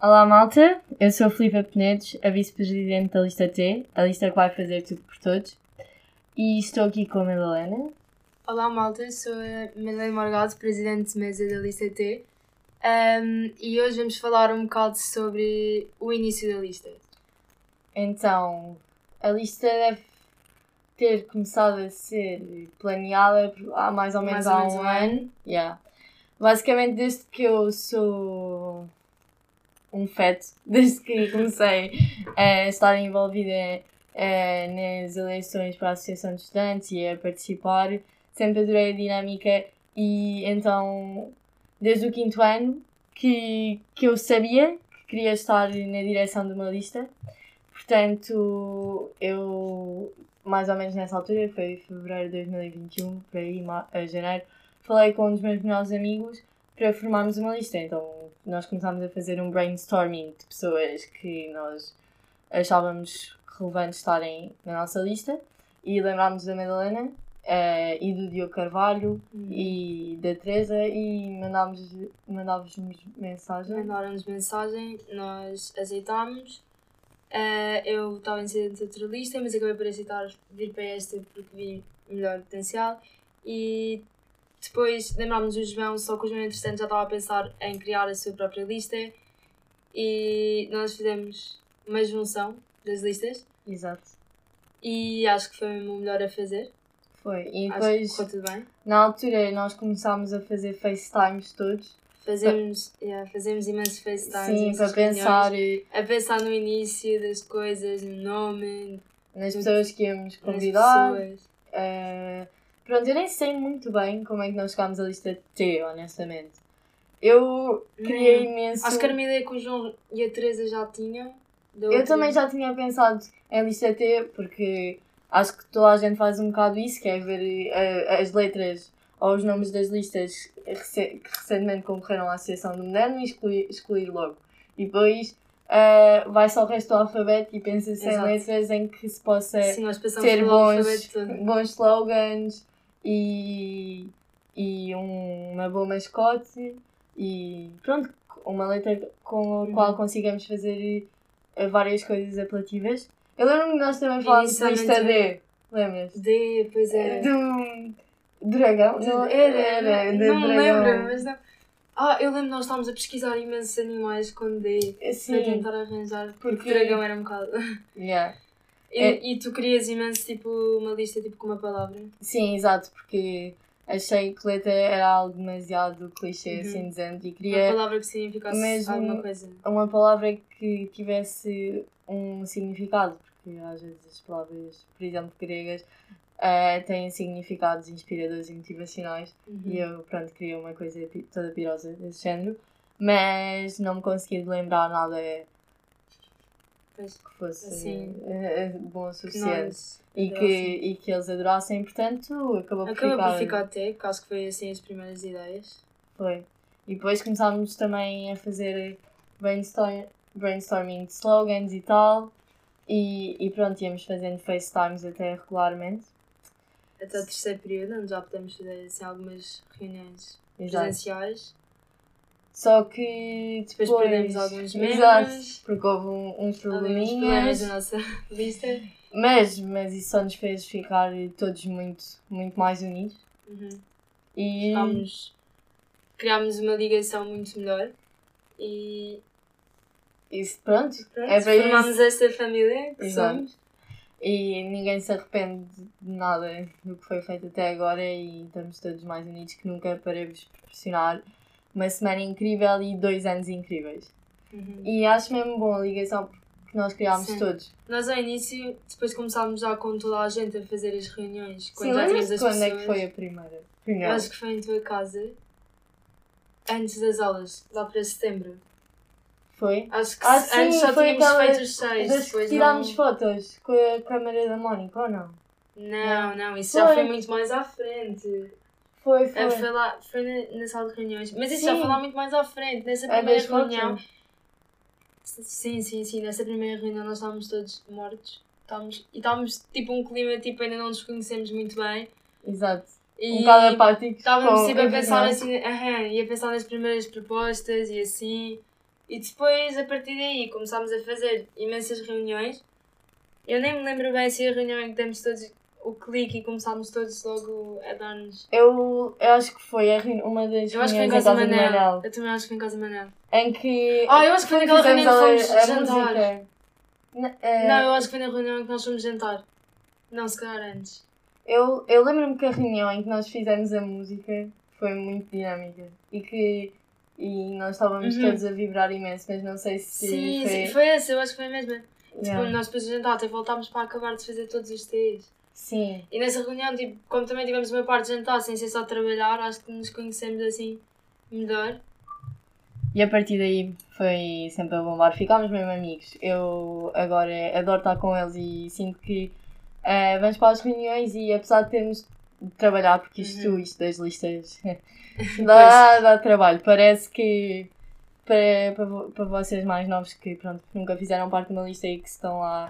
Olá malta, eu sou a Filipa Penedes, a vice-presidente da lista T, a lista que vai fazer tudo por todos. E estou aqui com a Madalena. Olá malta, sou a Madalena Morgado, presidente de mesa da lista T. Um, e hoje vamos falar um bocado sobre o início da lista. Então, a lista deve ter começado a ser planeada há mais ou menos Mais ou há menos um um ano. Yeah. Basicamente, desde que eu sou um feto, desde que comecei a estar envolvida eh, nas eleições para a Associação de Estudantes e a participar, sempre adorei a dinâmica e então, desde o quinto ano, que, que eu sabia que queria estar na direção de uma lista. Portanto, eu, mais ou menos nessa altura, foi fevereiro de 2021, por aí, janeiro, falei com um dos meus melhores amigos para formarmos uma lista. Então, nós começámos a fazer um brainstorming de pessoas que nós achávamos relevante estarem na nossa lista e lembrámos da Madalena eh, e do Diogo Carvalho e da Teresa e mandámos, mandávamos mensagem. Mandaram-nos mensagem, nós aceitámos. Uh, eu estava em de outra lista, mas acabei por aceitar vir para esta porque vi melhor potencial. E depois lembrámos do João, só que o João, entretanto, já estava a pensar em criar a sua própria lista. E nós fizemos uma junção das listas. Exato. E acho que foi mesmo o melhor a fazer. Foi. E Acho depois, que correu tudo bem. na altura, nós começámos a fazer FaceTimes todos. Fazemos, yeah, fazemos imensos FaceTimes. Sim, para pensar reuniões. eh, A pensar no início das coisas, no nome, nas pessoas que íamos nas convidar. pessoas. Eh, pronto, eu nem sei muito bem como é que nós chegámos à lista T, honestamente. Eu queria Não. imenso. Acho que era uma ideia que o João e a Teresa já tinham. Eu também já tinha pensado em lista T, porque acho que toda a gente faz um bocado isso, que é ver eh, as letras ou os nomes das listas que recentemente concorreram à Associação do Moderno e excluir, excluir logo. E depois eh, vai só o resto do alfabeto e pensa-se em letras em que se possa Sim, ter bons, bons slogans e, e um- uma boa mascote e pronto, uma letra com a Uhum. qual consigamos fazer eh, várias coisas apelativas. Eu lembro-me que nós também falámos de lista D, lembras? D, pois é. Do dragão? Não, era, de não dragão. lembro, mas não. Ah, eu lembro que nós estávamos a pesquisar imensos animais com D para Sim, tentar arranjar, porque Porque- o dragão era um bocado. yeah. E, É. e tu querias imenso, tipo, uma lista tipo, com uma palavra. Sim, exato, porque achei que letra era algo demasiado clichê, Uhum. assim dizendo, e Uma queria palavra que significasse mesmo- alguma coisa. uma palavra que tivesse um significado, porque às vezes as palavras, por exemplo, gregas, eh, têm significados inspiradores e motivacionais Uhum. e eu, pronto, queria uma coisa toda pirosa desse género, mas não me consegui lembrar nada Pois, que fosse Assim. eh, bom o suficiente nós e, que, e que eles adorassem, portanto, acabou por Acaba ficar. por ficar até, acho que foi assim as primeiras ideias. Foi. E depois começámos também a fazer brainstorm, brainstorming de slogans e tal. E, e pronto, íamos fazendo FaceTimes até regularmente. Até o terceiro período, onde já podemos fazer assim, algumas reuniões Exato. presenciais. Só que depois. Depois perdemos alguns Exato, membros. porque houve um- uns probleminhas. da nossa lista. Mas, mas isso só nos fez ficar todos muito, muito mais unidos. Uhum. E. Ficámos- criámos uma ligação muito melhor e Isso, pronto. pronto, É para isso. formámos esta família que Exato. somos. E ninguém se arrepende de nada do que foi feito até agora e estamos todos mais unidos que nunca para vos proporcionar uma semana incrível e dois anos incríveis. Uhum. E acho mesmo bom a ligação que nós criámos Sim. todos. Nós ao início, depois começámos já com toda a gente a fazer as reuniões. Quando Sim, já tínhamos as quando é que pessoas. foi a primeira? Eu Primeira. acho que foi em tua casa, antes das aulas, lá para setembro. Foi? Acho que Ah, se- antes sim, só foi tínhamos feito os seis. Depois tirámos não... fotos com a câmera da Mónica, ou não? Não, não, isso Foi. já foi muito mais à frente. Foi, É, foi. foi lá, foi na, sala de reuniões. Mas isso Sim. já foi lá muito mais à frente. Nessa É primeira fotos. reunião. Sim, sim, sim. Nessa primeira reunião nós estávamos todos mortos. Estávamos, e estávamos tipo um clima, tipo, ainda não nos conhecemos muito bem. Exato. E Um bocado apáticos. estávamos com- tipo a pensar assim, aham, e a pensar nas primeiras propostas e assim. E depois, a partir daí, começámos a fazer imensas reuniões. Eu nem me lembro bem se a reunião em que demos todos o clique e começámos todos logo a dar-nos. Eu, eu acho que foi a reuni- uma das Eu acho que foi em casa do do Manel. Manel. Eu também acho que foi em casa do Manel. Em que. Ah, eu acho que foi naquela reunião que a- fomos a jantar. música. Na- eh, Não, eu acho que foi na reunião em que nós fomos jantar. Não, se calhar antes. Eu, eu lembro-me que a reunião em que nós fizemos a música foi muito dinâmica e que e nós estávamos Uhum. todos a vibrar imenso, mas não sei se Sim, foi. sim, foi essa, eu acho que foi mesmo. Yeah. Tipo, nós depois de jantar até voltámos para acabar de fazer todos os T's. Sim, E nessa reunião, tipo, como também tivemos uma parte de jantar sem ser só trabalhar, acho que nos conhecemos assim melhor. e a partir daí foi sempre a bombar. Ficámos mesmo amigos. Eu agora adoro estar com eles e sinto que eh, vamos para as reuniões e apesar de termos de trabalhar, porque isto, Uhum. isto das listas dá, dá trabalho. Parece que para, para, para vocês mais novos que pronto, nunca fizeram parte de uma lista e que estão lá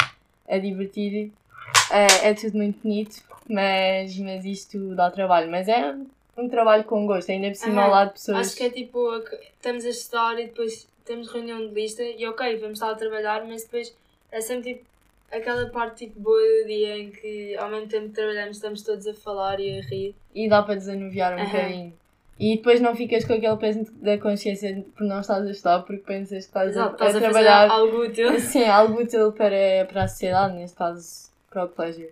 a divertir, é, é tudo muito bonito, mas, mas isto dá trabalho. Mas é um trabalho com gosto, ainda por cima ao Aham. lado de pessoas. Acho que é tipo, estamos a estudar e depois temos reunião de lista e ok, vamos estar a trabalhar, mas depois é sempre tipo aquela parte tipo boa do dia em que ao mesmo tempo que trabalhamos estamos todos a falar e a rir. E dá para desanuviar um bocadinho. E depois não ficas com aquele peso da consciência por não estás a estudar porque pensas que estás, Exato, a, estás a, a trabalhar algo útil. Sim, algo útil para, para a sociedade, neste caso para o colégio.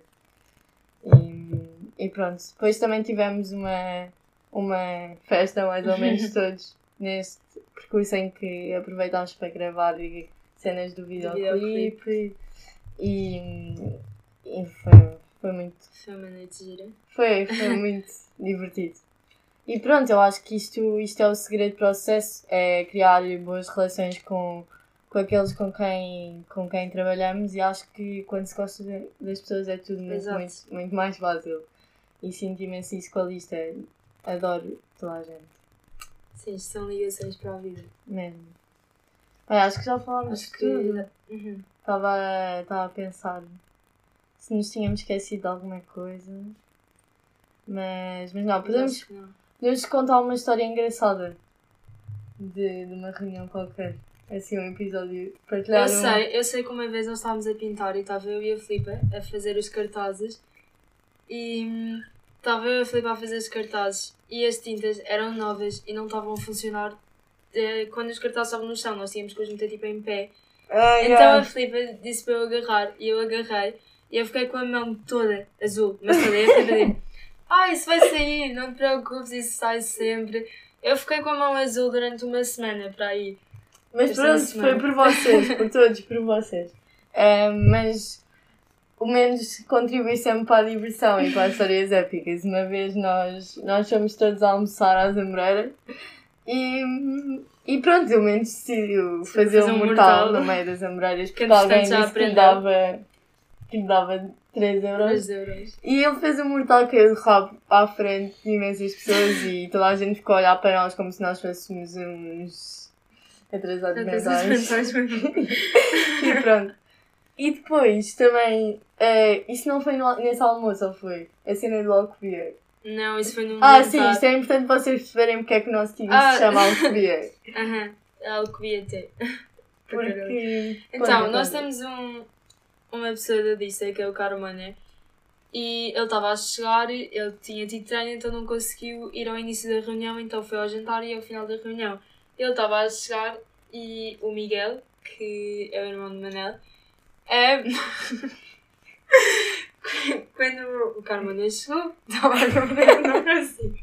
E, e pronto, depois também tivemos uma, uma festa, mais ou menos todos, neste percurso em que aproveitámos para gravar e- cenas do videoclipe. E, e foi, foi muito Foi uma noite gira. foi, foi muito divertido. E pronto, eu acho que isto, isto é o segredo para o sucesso, é criar boas relações com, com aqueles com quem, com quem trabalhamos e acho que quando se gosta das pessoas é tudo muito, muito, muito mais fácil. E sinto imenso isso com a lista. Adoro toda a gente, Sim, isto são ligações para a vida. mesmo. Bem, acho que já falámos Acho de que. tudo. Uhum. Estava estava a pensar se nos tínhamos esquecido de alguma coisa. Mas, mas não, podemos, que não. podemos contar uma história engraçada de, de uma reunião qualquer. Assim, um episódio. Partilhar Eu sei, eu sei que uma vez nós estávamos a pintar e estava eu e a Filipa a fazer os cartazes e hum, estava eu e a Filipa a fazer os cartazes e as tintas eram novas e não estavam a funcionar eh, quando os cartazes estavam no chão, nós tínhamos que os meter tipo em pé. Ah, Então yeah. a Filipa disse para eu agarrar e eu agarrei e eu fiquei com a mão toda azul, mas toda. E a Filipa disse: Ah, isso vai sair, não te preocupes, isso sai sempre. Eu fiquei com a mão azul durante uma semana para aí. Mas esta pronto, semana. foi por vocês, por todos, por vocês. Ah, mas o menos contribui sempre para a diversão e para as histórias épicas. Uma vez nós, nós fomos todos a almoçar às Amoreiras e, e pronto, o menos decidiu fazer, fazer um um mortal, mortal. no meio das Amoreiras Que porque alguém disse que lhe dava, que lhe dava 3 euros. 3 euros. E ele fez um mortal caiu de rabo à frente de imensas pessoas e toda a gente ficou a olhar para nós como se nós fôssemos uns atrasados mentais. E pronto. E depois também, eh, isso não foi no- nesse almoço, ou foi? A cena do Alcobia. Não, isso foi num Ah, sim, isto é importante vocês perceberem porque é que o nosso time Ah. se chama Alcobia. Aham, é algo que ia ter. Porque. Então, nós conta. temos um, uma pessoa da lista que é o Carmona e ele estava a chegar, ele tinha tido treino, então não conseguiu ir ao início da reunião, então foi ao jantar e ao final da reunião. Ele estava a chegar e o Miguel, que é o irmão de Manel, é... Quando o Carmona chegou, estava a comer, não consigo.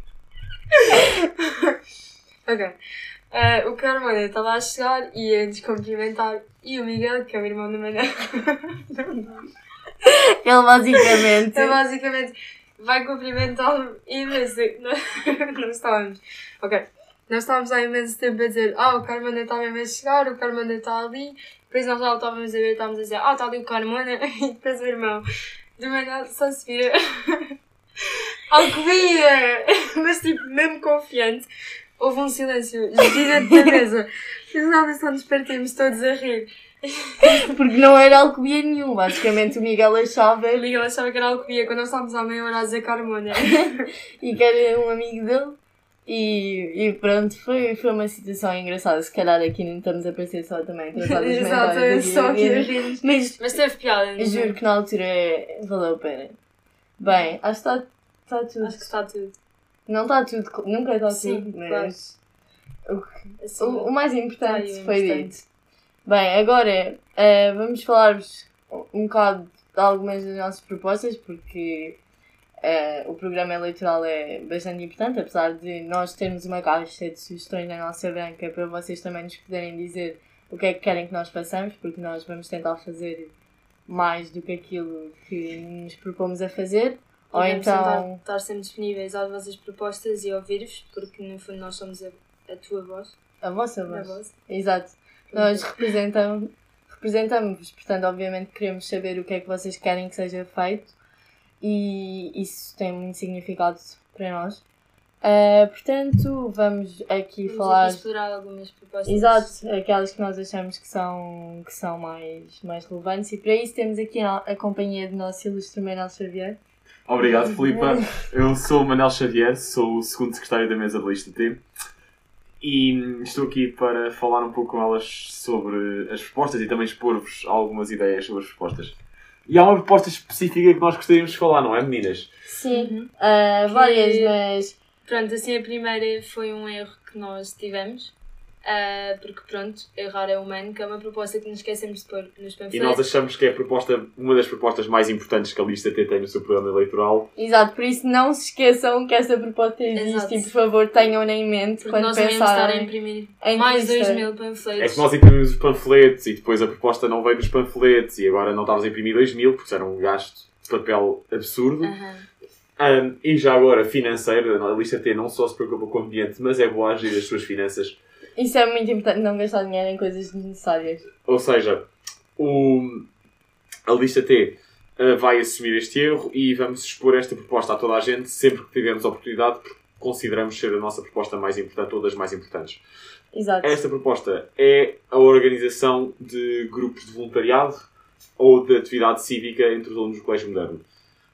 ok. Eh, o Carmona estava a chegar e ia nos cumprimentar. E o Miguel, que é o irmão do Manel, Ele basicamente. então basicamente vai cumprimentá-lo imenso. Nós não estávamos. Ok. Nós estávamos há imenso tempo a dizer: Ah, o Carmona está mesmo a chegar, o Carmona está ali. Depois nós já o estávamos a ver, estávamos a dizer: Ah, está ali o Carmona. E depois o irmão do Manel só se vira. Alcobia! Mas tipo, mesmo confiante. Houve um silêncio gigante na mesa. E do nada só nos partimos todos a rir. Porque não era Alcobia nenhum. Basicamente o Miguel achava O Miguel achava que era Alcobia quando nós estávamos à meia hora a dizer Carmona. e que era um amigo dele. E, e pronto, foi, foi uma situação engraçada. Se calhar aqui não estamos a parecer só também aqui, só aqui. Mas Mas teve piada, não é? juro que na altura valeu a pena. Bem, acho que está tá tudo. Acho que está tudo. Não está tudo, nunca está tudo, claro. mas o, que- Assim, o, o mais importante Tá foi importante. dito. Bem, agora eh, vamos falar-vos um bocado de algumas das nossas propostas, porque eh, o programa eleitoral é bastante importante, apesar de nós termos uma caixa de sugestões na nossa banca para vocês também nos poderem dizer o que é que querem que nós façamos, porque nós vamos tentar fazer mais do que aquilo que nos propomos a fazer. E Ou então. tentar estar sempre disponíveis às vossas propostas e ouvir-vos, porque no fundo nós somos a, a tua voz. A vossa A voz. voz. Exato. Nós representamos, representamos-vos, portanto, obviamente queremos saber o que é que vocês querem que seja feito e isso tem muito significado para nós. Ah, portanto, vamos aqui Vamos falar. aqui explorar algumas propostas. Exato, aquelas que nós achamos que são, que são mais, mais relevantes e para isso temos aqui a, a companhia do nosso ilustre Manuel Xavier. Obrigado, Filipa. Eu sou o Manel Xavier, sou o segundo secretário da mesa da Lista T e estou aqui para falar um pouco com elas sobre as propostas e também expor-vos algumas ideias sobre as propostas. E há uma proposta específica que nós gostaríamos de falar, não é, meninas? Sim, Uhum. ah, várias, mas Pronto, assim a primeira foi um erro que nós tivemos. Ah, porque pronto, errar é humano, que é uma proposta que nos esquecemos de pôr nos E panfletos. nós achamos que é a proposta, uma das propostas mais importantes que a Lista T tem no seu programa eleitoral. exato, por isso não se esqueçam que essa proposta existe Exato. e por favor tenham-na em mente Porque quando nós íamos estar a pensarem. imprimir em mais lista. 2 mil É panfletos. que nós imprimimos os panfletos e depois a proposta não veio nos panfletos e agora não estávamos a imprimir 2 mil porque isso era um gasto de papel absurdo. Aham. Um, e já agora, financeiro, a lista T não só se preocupa com o ambiente, mas é boa a gerir as suas finanças. Isso é muito importante, não gastar dinheiro em coisas desnecessárias. Ou seja, o, a lista T uh, vai assumir este erro e vamos expor esta proposta a toda a gente sempre que tivermos a oportunidade, porque consideramos ser a nossa proposta mais importante ou das mais importantes. Exato. Esta proposta é a organização de grupos de voluntariado ou de atividade cívica entre os alunos do Colégio Moderno.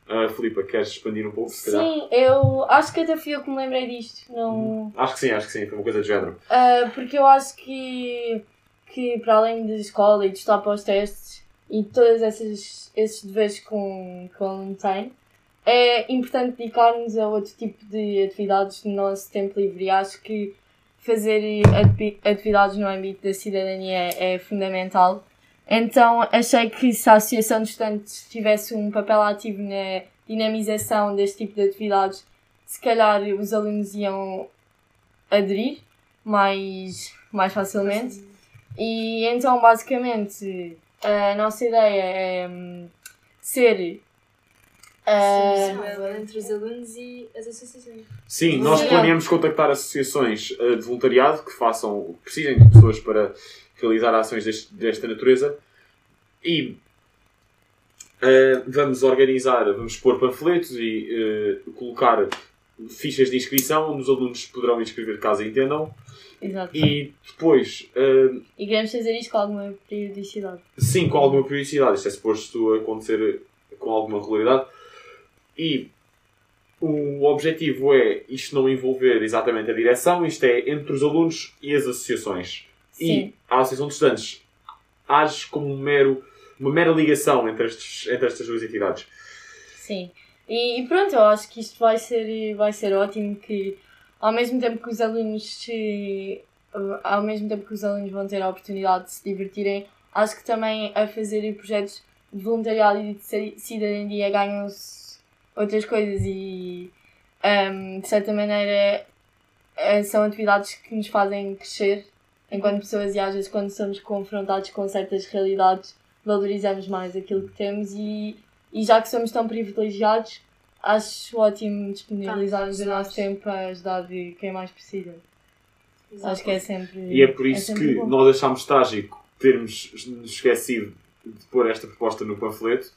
Uh, Filipa, queres expandir um pouco? Se calhar? Sim, eu acho que até fui eu que me lembrei disto. Não... Acho que sim, acho que sim, foi uma coisa do género. Ah, porque eu acho que, que para além de escola e de estar para os testes e todos esses, esses deveres que um, que um aluno tem, é importante dedicar-nos a outro tipo de atividades no nosso tempo livre. E acho que fazer ati- atividades no âmbito da cidadania é fundamental. Então achei que se a Associação de Estudantes tivesse um papel ativo na dinamização deste tipo de atividades, se calhar os alunos iam aderir mais, mais facilmente. E então, basicamente, a nossa ideia é hum, ser. ah, Possível entre os alunos e as associações. Sim, nós planeamos contactar associações eh, de voluntariado que façam, que precisem de pessoas para realizar ações deste- desta natureza e eh, vamos organizar, vamos pôr panfletos e eh, colocar fichas de inscrição onde os alunos poderão inscrever caso entendam exato. e depois, eh, E queremos fazer isto com alguma periodicidade. sim, com alguma periodicidade, isto é suposto acontecer com alguma regularidade e o objetivo é isto não envolver exatamente a direção, isto é entre os alunos e as associações. Sim. E a Associação de Estudantes age como um mero, uma mera ligação entre, estes, entre estas duas entidades. Sim. E, e pronto, eu acho que isto vai ser, vai ser ótimo que ao mesmo tempo que os alunos se, ao mesmo tempo que os alunos vão ter a oportunidade de se divertirem, acho que também a fazer projetos de voluntariado e de ci- cidadania ganham-se outras coisas e hum, de certa maneira eh, são atividades que nos fazem crescer enquanto pessoas e às vezes quando somos confrontados com certas realidades valorizamos mais aquilo que temos e, e já que somos tão privilegiados acho ótimo disponibilizarmos o Tá, nosso tempo para ajudar de quem mais precisa. Acho que é sempre. E é por isso sempre que bom. nós achámos trágico termos nos esquecido de pôr esta proposta no panfleto.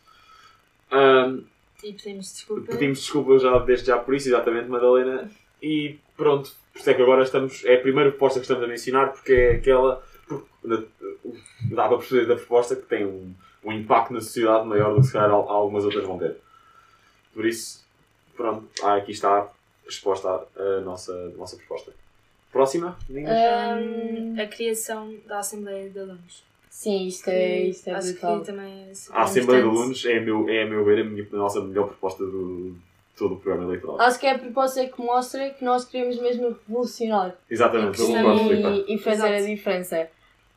Ahm, E pedimos desculpa. pedimos desculpa já, desde já por isso, exatamente, Madalena. E pronto, por isso é que agora estamos. É a primeira proposta que estamos a mencionar, porque é aquela. porque, dá para perceber da proposta que tem um, um impacto na sociedade maior do que se calhar al- algumas outras vão ter. Por isso, pronto, ah, aqui está resposta à, nossa, à nossa proposta. Próxima, Um, a criação da Assembleia de Alunos. sim, isto é, isto é Acho brutal. que também é a Assembleia de. Alunos é a meu, é a meu ver a, minha, a nossa melhor proposta do todo o programa eleitoral. Acho que é a proposta que mostra que nós queremos mesmo revolucionar Exatamente, eu Filipe. e, e fazer a Exato. diferença.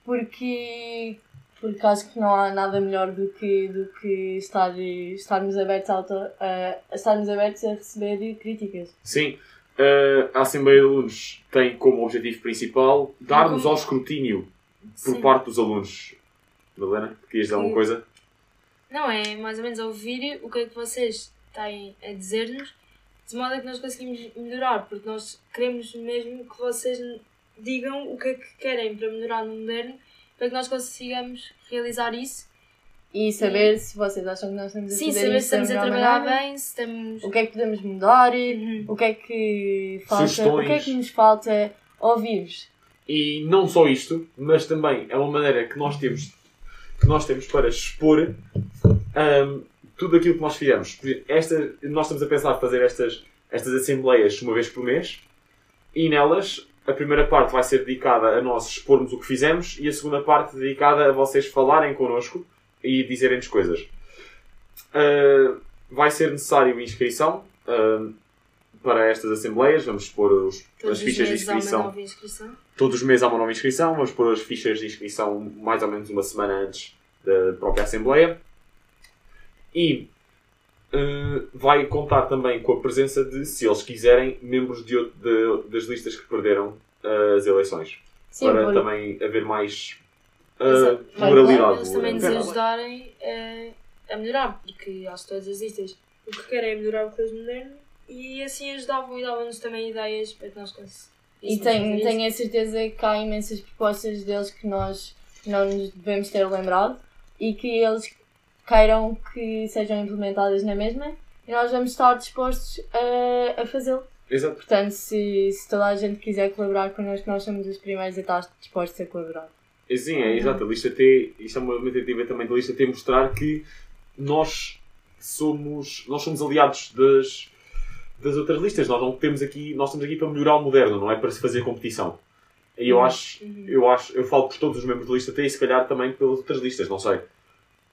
Porque, porque acho que não há nada melhor do que, do que estar, estarmos, abertos a, a, a estarmos abertos a receber críticas. Sim, eh, a Assembleia de Alunos tem como objetivo principal dar-nos ao escrutínio por Sim. parte dos alunos. Madalena, querias dizer alguma coisa? Não, é mais ou menos ouvir o que é que vocês têm a dizer-nos, de modo a que nós conseguimos melhorar, porque nós queremos mesmo que vocês digam o que é que querem para melhorar no moderno, para que nós consigamos realizar isso. E saber se vocês acham que nós estamos a Sim, saber se estamos a melhor trabalhar maneira, bem, se estamos. o que é que podemos mudar, Uhum. o que é que falta, Sugestões. o que é que nos falta ouvir-vos. E não só isto, mas também é uma maneira que nós temos, que nós temos para expor ahm, tudo aquilo que nós fizemos. Esta, nós estamos a pensar fazer estas, estas assembleias uma vez por mês e nelas a primeira parte vai ser dedicada a nós expormos o que fizemos e a segunda parte dedicada a vocês falarem connosco e dizerem-nos coisas. Ah, vai ser necessário inscrição ah, para estas assembleias. Vamos pôr os, as fichas de meses há uma inscrição nova inscrição. todos os meses há uma nova inscrição. Vamos pôr as fichas de inscrição mais ou menos uma semana antes da própria Assembleia. E eh, vai contar também com a presença de, se eles quiserem, membros de, de- das listas que perderam eh, as eleições. Sim, para por- também haver mais Exato. pluralidade. Eles também nos no- ajudarem eh, a melhorar, porque acho que todas as listas o que querem é melhorar o país moderno e assim ajudavam e davam-nos também ideias para que nós conseguíssemos. E tenho, tenho a certeza que há imensas propostas deles que nós não nos devemos ter lembrado e que eles queiram que sejam implementadas na mesma e nós vamos estar dispostos a, a fazê-lo. Exato. Portanto, se, se toda a gente quiser colaborar connosco, nós somos os primeiros a estar dispostos a colaborar. E Sim, é exato. A lista T, isto é uma tentativa também da lista T mostrar que nós somos, nós somos aliados das, das outras listas. Nós não temos aqui, nós estamos aqui para melhorar o moderno, não é para se fazer competição. E eu Uhum. acho, eu acho, eu falo por todos os membros da lista T e se calhar também pelas outras listas, não sei.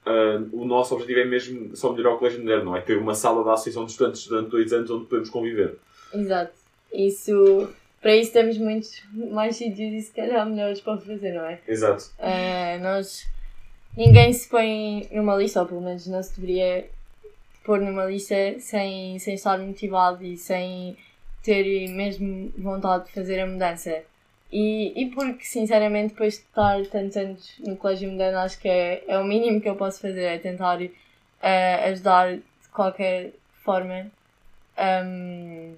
Ah, o nosso objetivo é mesmo só melhorar o colégio moderno, não é ter uma sala da Associação de Estudantes durante dois anos onde podemos conviver. Exato. Isso, para isso temos muitos mais sítios e se calhar melhores para fazer, não é? Exato. Uh, nós. Ninguém se põe numa lista, ou pelo menos não se deveria pôr numa lista sem, sem estar motivado e sem ter mesmo vontade de fazer a mudança. E, e porque, sinceramente, depois de estar tantos anos no Colégio Moderno, acho que é, é o mínimo que eu posso fazer, é tentar uh, ajudar de qualquer forma um,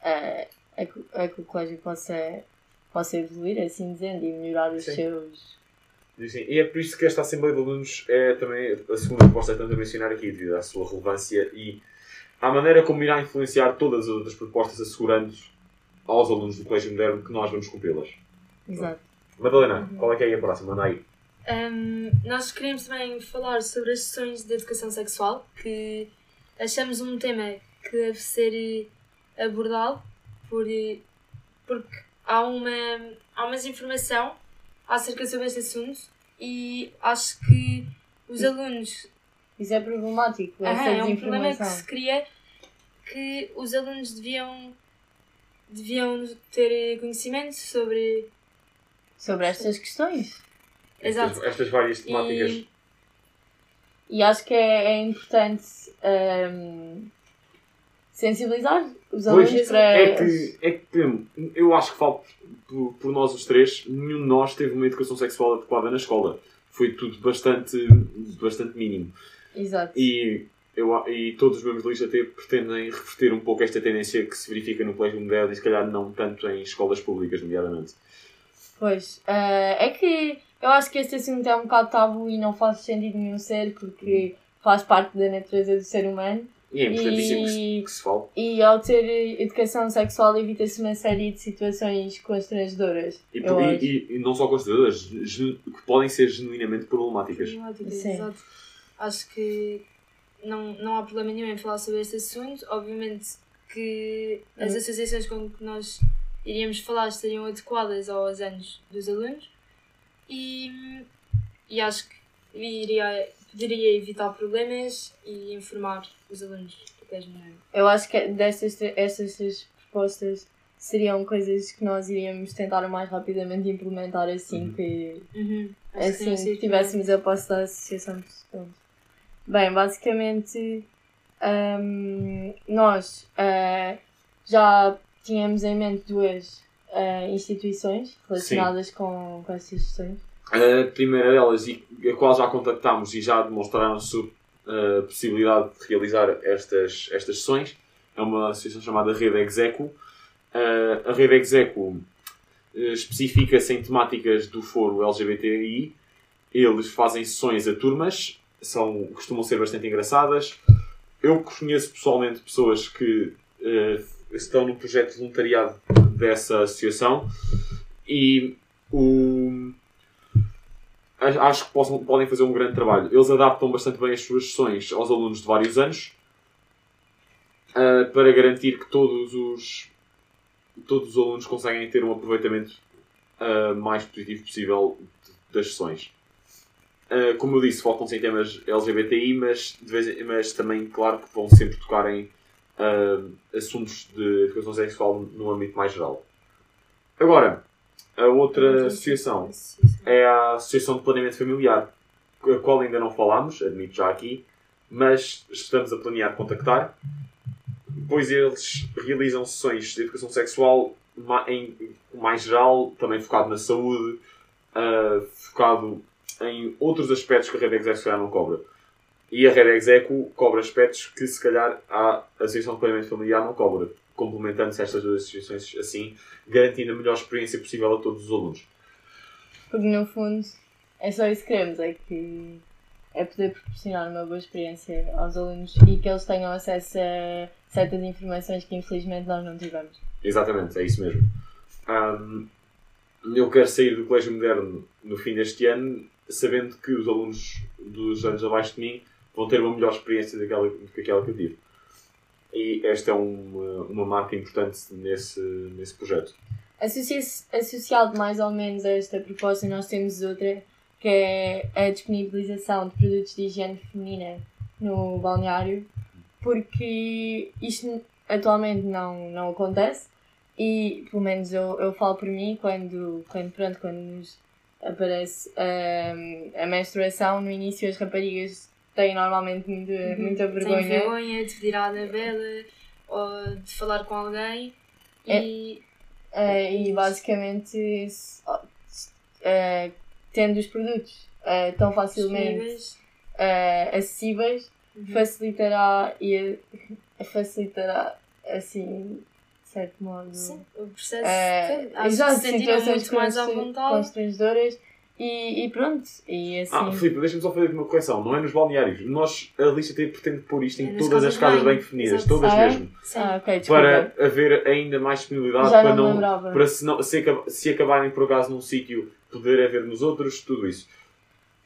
a, a, que- a que o colégio possa, possa evoluir, assim dizendo, e melhorar os Sim. seus. Sim, e é por isso que esta Assembleia de Alunos é também a segunda proposta que estamos a mencionar aqui, devido à sua relevância e à maneira como irá influenciar todas as outras propostas, assegurando aos alunos do Colégio Moderno que nós vamos cumpri-las. Exato. Madalena, qual é que é a próxima? Anda aí. Um, nós queríamos também falar sobre as sessões de educação sexual, que achamos um tema que deve ser eh, abordado, por, eh, porque há uma, há uma desinformação acerca sobre este assunto e acho que os alunos. Isso é problemático, essa Aham, é um problema que se cria que os alunos deviam, deviam ter conhecimento sobre. Sobre estas questões. Exato. Estas, estas várias temáticas. E- E acho que é, é importante hum, sensibilizar os alunos Pois, para. é que, é que eu acho que falo por, por nós os três, nenhum de nós teve uma educação sexual adequada na escola. Foi tudo bastante, bastante mínimo. Exato. E, eu, e todos os membros da lista T pretendem reverter um pouco esta tendência que se verifica no colégio moderno e se calhar não tanto em escolas públicas, nomeadamente. Pois. ah, é que eu acho que este assunto é um bocado tabu e não faz sentido nenhum ser porque faz parte da natureza do ser humano. E é importantíssimo que, E- se, que se fale. E ao ter educação sexual evita-se uma série de situações constrangedoras. E, e, e não só genu- que podem ser genuinamente problemáticas. Problemática, Sim. exato. Acho que não, não há problema nenhum em falar sobre este assunto. Obviamente que as Uhum. associações com que nós iríamos falar estariam adequadas aos anos dos alunos e, e acho que iria, poderia evitar problemas e informar os alunos colégio mineiro. Eu acho que destas estas três propostas seriam coisas que nós iríamos tentar o mais rapidamente implementar assim Uhum. que Uhum. Que assim que tivéssemos a posse da associação de estudantes. Bem, basicamente hum, nós ah, já tínhamos em mente duas ah, instituições relacionadas com, com estas questões. A primeira delas, e a qual já contactámos e já demonstraram a eh, possibilidade de realizar estas, estas sessões, é uma associação chamada Rede Execo. Eh, a Rede Execo especifica-se em temáticas do foro LGBTI. Eles fazem sessões a turmas, são, costumam ser bastante engraçadas. Eu conheço pessoalmente pessoas que eh, estão no projeto de voluntariado dessa associação e o, acho que possam, podem fazer um grande trabalho. Eles adaptam bastante bem as suas sessões aos alunos de vários anos ah, para garantir que todos os, todos os alunos conseguem ter um aproveitamento ah, mais positivo possível das sessões. Ah, como eu disse, focam-se em temas LGBTI, mas, vez, mas também, claro, que vão sempre tocar em ah, assuntos de educação sexual no âmbito mais geral. Agora, a outra associação é a Associação de Planeamento Familiar, a qual ainda não falámos, admito já aqui, mas estamos a planear contactar, pois eles realizam sessões de educação sexual em mais geral, também focado na saúde, ah, focado em outros aspectos que a Rede Execo se calhar não cobra. E a Rede Execo cobra aspectos que se calhar a Associação de Planeamento Familiar não cobra, complementando-se estas duas associações assim, garantindo a melhor experiência possível a todos os alunos. Porque no fundo é só isso que queremos, é que é poder proporcionar uma boa experiência aos alunos e que eles tenham acesso a certas informações que infelizmente nós não tivemos. Exatamente, é isso mesmo. Ahm, eu quero sair do Colégio Moderno no fim deste ano, sabendo que os alunos dos anos abaixo de mim vão ter uma melhor experiência do que aquela que eu tive. E esta é uma, uma marca importante nesse, nesse projeto. Associa- Associado mais ou menos a esta proposta, nós temos outra que é a disponibilização de produtos de higiene feminina no balneário, porque isto atualmente não, não acontece e, pelo menos, eu, eu falo por mim, quando, quando, pronto, quando nos aparece hum, a menstruação, no início as raparigas têm normalmente muita, muita Tenho vergonha. vergonha de pedir à Anabela ou de falar com alguém e Eh, e basicamente, eh, tendo os produtos eh, tão facilmente eh, acessíveis, Uhum. facilitará e facilitará assim, certo modo, Sim, o processo. Acho exato, que se sentiram muito mais à vontade. constrangedoras e, e pronto. E assim, Ah, Filipe, deixa-me só fazer uma correção. Não é nos balneários. Nós, a lista tem- pretende pôr isto É em nas todas as casas bem. bem definidas. Exato. Todas Ah, é? mesmo. Sim. ah, ok, desculpa. Para haver ainda mais disponibilidade, Já para não me não, lembrava. para se, não, se, se acabarem por acaso num sítio, poder haver nos outros, tudo isso.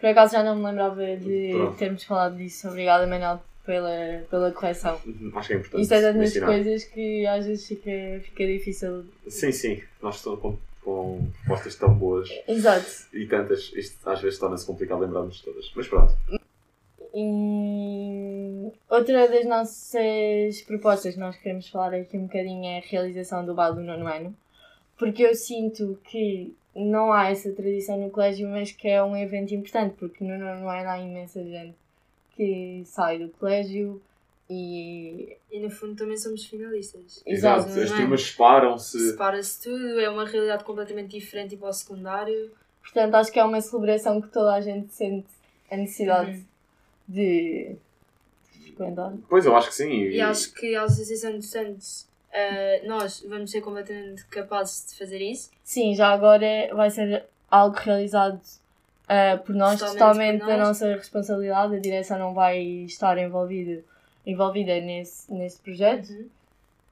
Por acaso já não me lembrava de Pronto. termos falado disso. Obrigada, Manel, pela, pela correção. Uhum, Acho que é importante. Isto é mencionar. coisas que às vezes fica, fica difícil. Sim, sim. Nós estamos com, com propostas tão boas Exato. e tantas, isto às vezes torna-se complicado lembrarmos todas. Mas pronto. E outra das nossas propostas que nós queremos falar aqui um bocadinho é a realização do baile do nono ano. Porque eu sinto que não há essa tradição no colégio, mas que é um evento importante, porque no nono ano há imensa gente que sai do colégio e. E no fundo também somos finalistas. Exato, As não é? turmas separam-se. Separa-se tudo, é uma realidade completamente diferente e para o secundário. Portanto, acho que é uma celebração que toda a gente sente a necessidade Uhum. de de frequentar. Pois, eu acho que sim. E acho que a Associação de Santos, eh, nós vamos ser completamente capazes de fazer isso. Sim, já agora vai ser algo realizado ah, por nós, Totalmente totalmente por da nós. nossa responsabilidade. A direção não vai estar envolvida, envolvida nesse, nesse projeto. Uhum.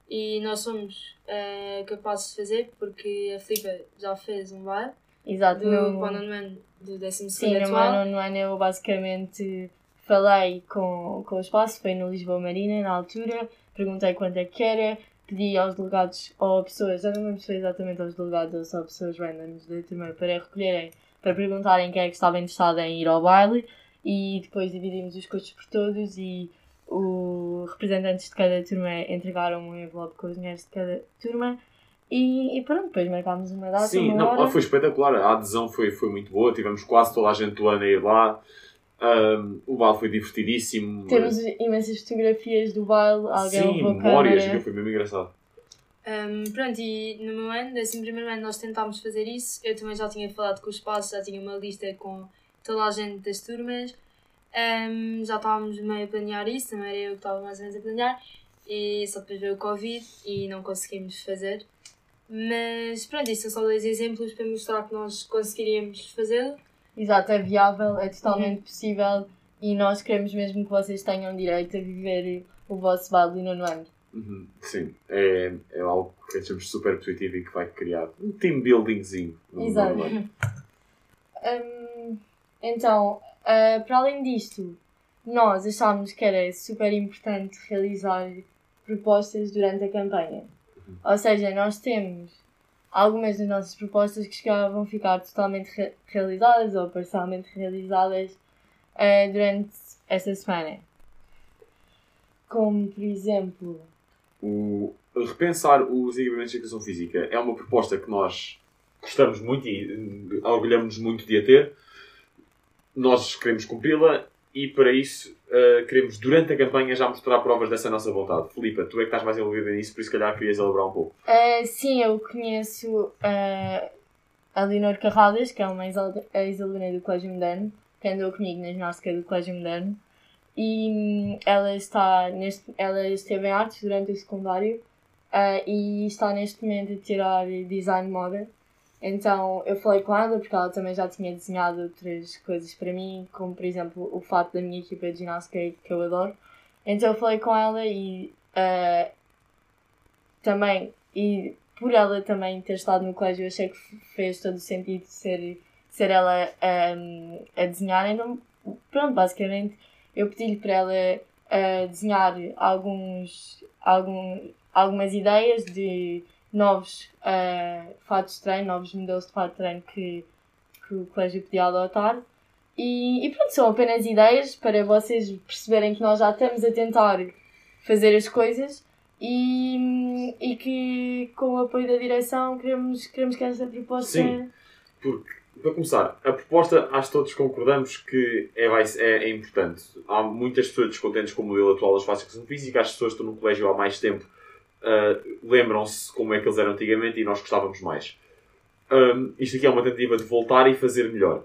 E nós somos eh, capazes de fazer porque a Filipa já fez um baile Exato. do no, para o nono ano do 12 sim, no atual. ano, no ano eu basicamente falei com, com o espaço, foi no Lisboa Marina na altura, perguntei quanto é que era, pedi aos delegados ou pessoas, já não lembro se foi exatamente aos delegados ou só pessoas randoms da turma para recolherem, para perguntarem quem é que estava interessado em ir ao baile e depois dividimos os custos por todos e os representantes de cada turma entregaram um envelope com os dinheiros de cada turma e, e pronto, depois marcámos uma data, Sim, uma não, hora. foi espetacular. A adesão foi, foi muito boa. Tivemos quase toda a gente do ano a ir lá. Ahm, o baile foi divertidíssimo. Temos imensas fotografias do baile, alguém Sim, memórias, que foi mesmo engraçado. Um, pronto, e no meu ano, nesse primeiro ano, nós tentámos fazer isso. Eu também já tinha falado com os passos, já tinha uma lista com toda a gente das turmas. Um, já estávamos meio a planear isso, também era eu que estava mais ou menos a planear. E só depois veio o Covid e não conseguimos fazer. Mas pronto, isso são só dois exemplos para mostrar que nós conseguiríamos fazê-lo. Exato, é viável, é Uhum. totalmente possível e nós queremos mesmo que vocês tenham direito a viver o vosso do nono ano. Uhum, Sim, é, é algo que achamos super positivo e que vai criar um team buildingzinho. Exato. Hum, então, ah, para além disto, nós achámos que era super importante realizar propostas durante a campanha. Ou seja, nós temos algumas das nossas propostas que chegavam vão ficar totalmente re- realizadas ou parcialmente realizadas ah, durante esta semana. Como, por exemplo, O, repensar os equipamentos de educação física é uma proposta que nós gostamos muito e hum, orgulhamos-nos muito de a ter. Nós queremos cumpri-la e para isso uh, queremos durante a campanha já mostrar provas dessa nossa vontade. Filipa, tu é que estás mais envolvida nisso, por isso se calhar querias elaborar um pouco. Ah, sim, eu conheço ah, a Leonor Carradas, que é uma ex- ex-aluna do Colégio Moderno, que andou comigo na ginástica do Colégio Moderno. E hum, ela, está neste, ela esteve em artes durante o secundário ah, e está neste momento a tirar design de moda. Então eu falei com ela porque ela também já tinha desenhado outras coisas para mim, como por exemplo o fato da minha equipa de ginástica que eu adoro. Então eu falei com ela e ah, também, e por ela também ter estado no colégio, eu achei que fez todo o sentido ser, ser ela ahm, a desenhar. Então, pronto, basicamente, eu pedi-lhe para ela ah, desenhar alguns, algum, algumas ideias de novos ah, fatos de treino, novos modelos de fato de treino que, que o colégio podia adotar. E, e pronto, são apenas ideias para vocês perceberem que nós já estamos a tentar fazer as coisas e, e que com o apoio da direção queremos, queremos que esta proposta. Sim. Porque, para começar, a proposta, acho que todos concordamos que é, é, é importante. Há muitas pessoas descontentes com o modelo atual das fases de educação física, as pessoas que estão no colégio há mais tempo ah, lembram-se como é que eles eram antigamente e nós gostávamos mais. Ahm, isto aqui é uma tentativa de voltar e fazer melhor.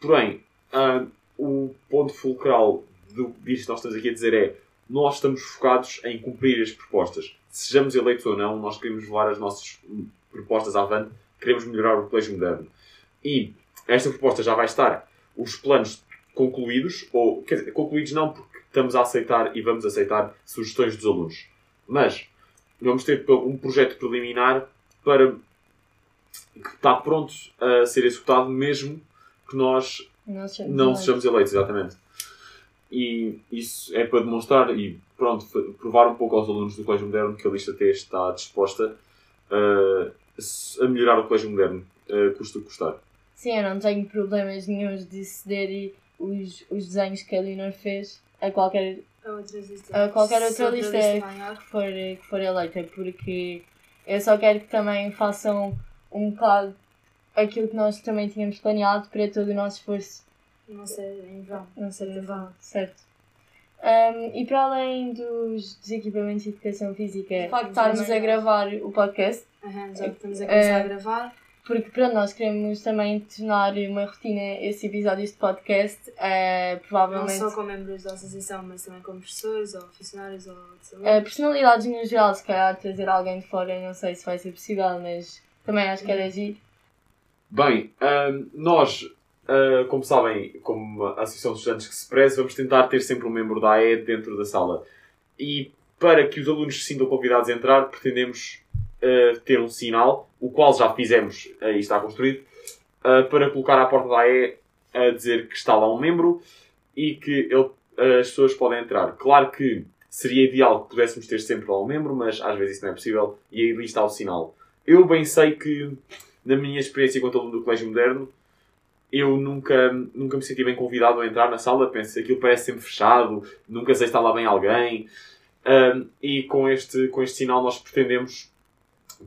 Porém, ah, o ponto fulcral do, disto que nós estamos aqui a dizer é nós estamos focados em cumprir as propostas. Sejamos eleitos ou não, nós queremos levar as nossas propostas avante, queremos melhorar o colégio moderno. E esta proposta já vai estar, os planos concluídos, ou quer dizer, concluídos não, porque estamos a aceitar e vamos aceitar sugestões dos alunos. Mas vamos ter um projeto preliminar para que está pronto a ser executado mesmo que nós Não, sejamos não eleitos. sejamos eleitos, exatamente. E isso é para demonstrar e pronto, provar um pouco aos alunos do Colégio Moderno que a lista T está disposta uh, a melhorar o Colégio Moderno, uh, custa o que custar. Sim, eu não tenho problemas nenhums de ceder os, os desenhos que a Leonor fez a qualquer, A outra lista. a qualquer outra lista que for, que for eleita, porque eu só quero que também façam um bocado aquilo que nós também tínhamos planeado para todo o nosso esforço Não sei, em vão. não ser em vão, certo? Um, e para além dos, dos equipamentos de educação física, estarmos a gravar o podcast, Aham, já que estamos a começar Eh, a gravar. porque pronto, nós queremos também tornar uma rotina esses episódios de podcast, eh, Não provavelmente só com membros da associação, mas também com professores ou funcionários ou de saúde. eh, personalidades no geral, se calhar trazer alguém de fora, não sei se vai ser possível, mas também acho que era agir. Bem, ahm, nós, ah, como sabem, como a Associação de Estudantes que se preze, vamos tentar ter sempre um membro da AE dentro da sala. E para que os alunos se sintam convidados a entrar, pretendemos ah, ter um sinal, o qual já fizemos ah, e está construído, ah, para colocar à porta da AE a dizer que está lá um membro e que ele- as pessoas podem entrar. Claro que Seria ideal que pudéssemos ter sempre lá um membro, mas às vezes isso não é possível e aí está o sinal. Eu bem sei que, na minha experiência enquanto aluno do Colégio Moderno, eu nunca, nunca me senti bem convidado a entrar na sala. Penso, aquilo parece sempre fechado, nunca sei se está lá bem alguém. Um, e com este, com este sinal nós pretendemos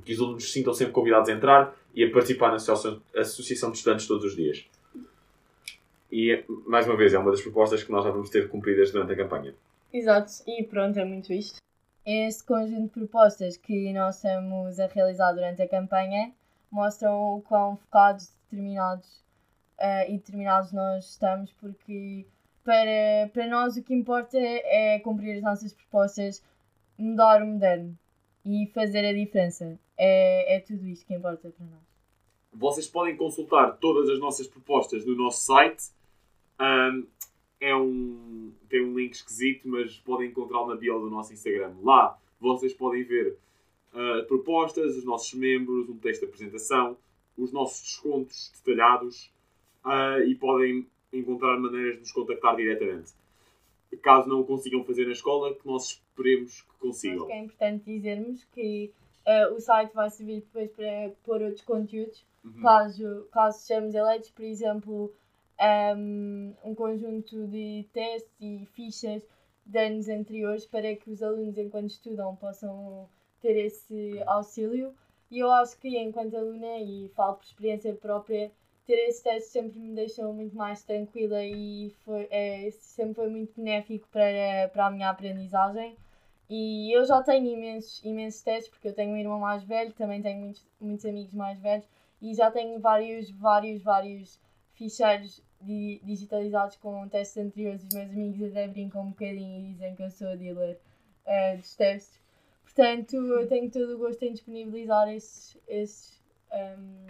que os alunos se sintam sempre convidados a entrar e a participar na associação, de estudantes todos os dias. E, mais uma vez, é uma das propostas que nós já vamos ter cumpridas durante a campanha. Exato, e pronto, é muito isto. Este conjunto de propostas que nós estamos a realizar durante a campanha mostram o quão focados, determinados uh, e determinados nós estamos, porque para, para nós o que importa é cumprir as nossas propostas, mudar o moderno e fazer a diferença. É, é tudo isto que importa para nós. Vocês podem consultar todas as nossas propostas no nosso site. Um, é um, tem um link esquisito, mas podem encontrá-lo na bio do nosso Instagram. Lá vocês podem ver uh, propostas, os nossos membros, um texto de apresentação, os nossos descontos detalhados uh, e podem encontrar maneiras de nos contactar diretamente. Caso não o consigam fazer na escola, que nós esperemos que consigam. Acho que é importante dizermos que uh, o site vai servir depois para pôr outros conteúdos, uhum. caso, caso sejamos eleitos, por exemplo, um, um conjunto de testes e fichas de anos anteriores para que os alunos, enquanto estudam, possam ter esse auxílio. E eu acho que, enquanto aluna, e falo por experiência própria, ter esses testes sempre me deixou muito mais tranquila e foi, é, sempre foi muito benéfico para, para a minha aprendizagem. E eu já tenho imensos, imensos testes, porque eu tenho um irmão mais velho, também tenho muitos, muitos amigos mais velhos, e já tenho vários, vários, vários ficheiros di digitalizados com testes anteriores. Os meus amigos até brincam um bocadinho e dizem que eu sou a dealer uh, dos testes. Portanto, eu tenho todo o gosto em disponibilizar esses, esses um,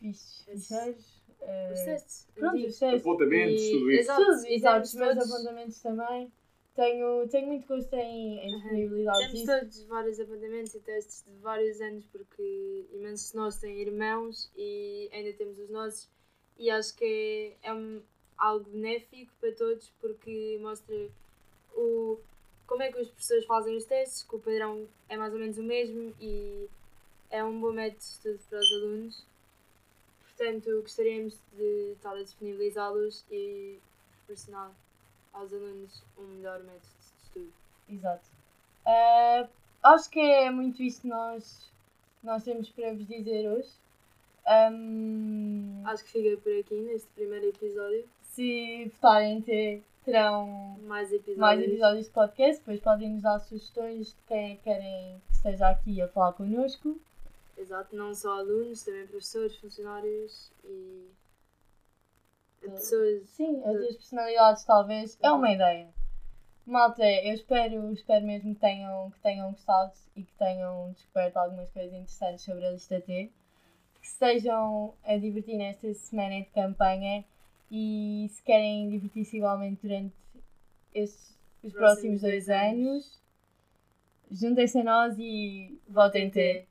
ficheiros. Uh, os testes. Pronto, os testes. Apontamentos, tudo isso. Exato. Os meus apontamentos também. Tenho, tenho muito gosto em, em disponibilizar Temos isso. todos vários apontamentos e testes de vários anos, porque imensos de nós têm irmãos e ainda temos os nossos. E acho que é, é um, algo benéfico para todos, porque mostra o, como é que os professores fazem os testes, que o padrão é mais ou menos o mesmo e é um bom método de estudo para os alunos. Portanto, gostaríamos de estar a disponibilizá-los e proporcionar aos alunos um melhor método de estudo. Exato. Uh, acho que é muito isso que nós, nós temos para vos dizer hoje. Um, acho que fica por aqui neste primeiro episódio. Se votarem ter, terão mais episódios. mais episódios de podcast, depois podem nos dar sugestões de quem querem que esteja aqui a falar connosco. Exato, não só alunos, também professores, funcionários e pessoas. Sim, outras personalidades talvez. É uma ideia. Malta, eu espero, espero mesmo que tenham, que tenham gostado e que tenham descoberto algumas coisas interessantes sobre a lista T. Que estejam a divertir nesta semana de campanha e se querem divertir-se igualmente durante estes, os próximos, próximos dois anos, juntem-se a nós e votem T.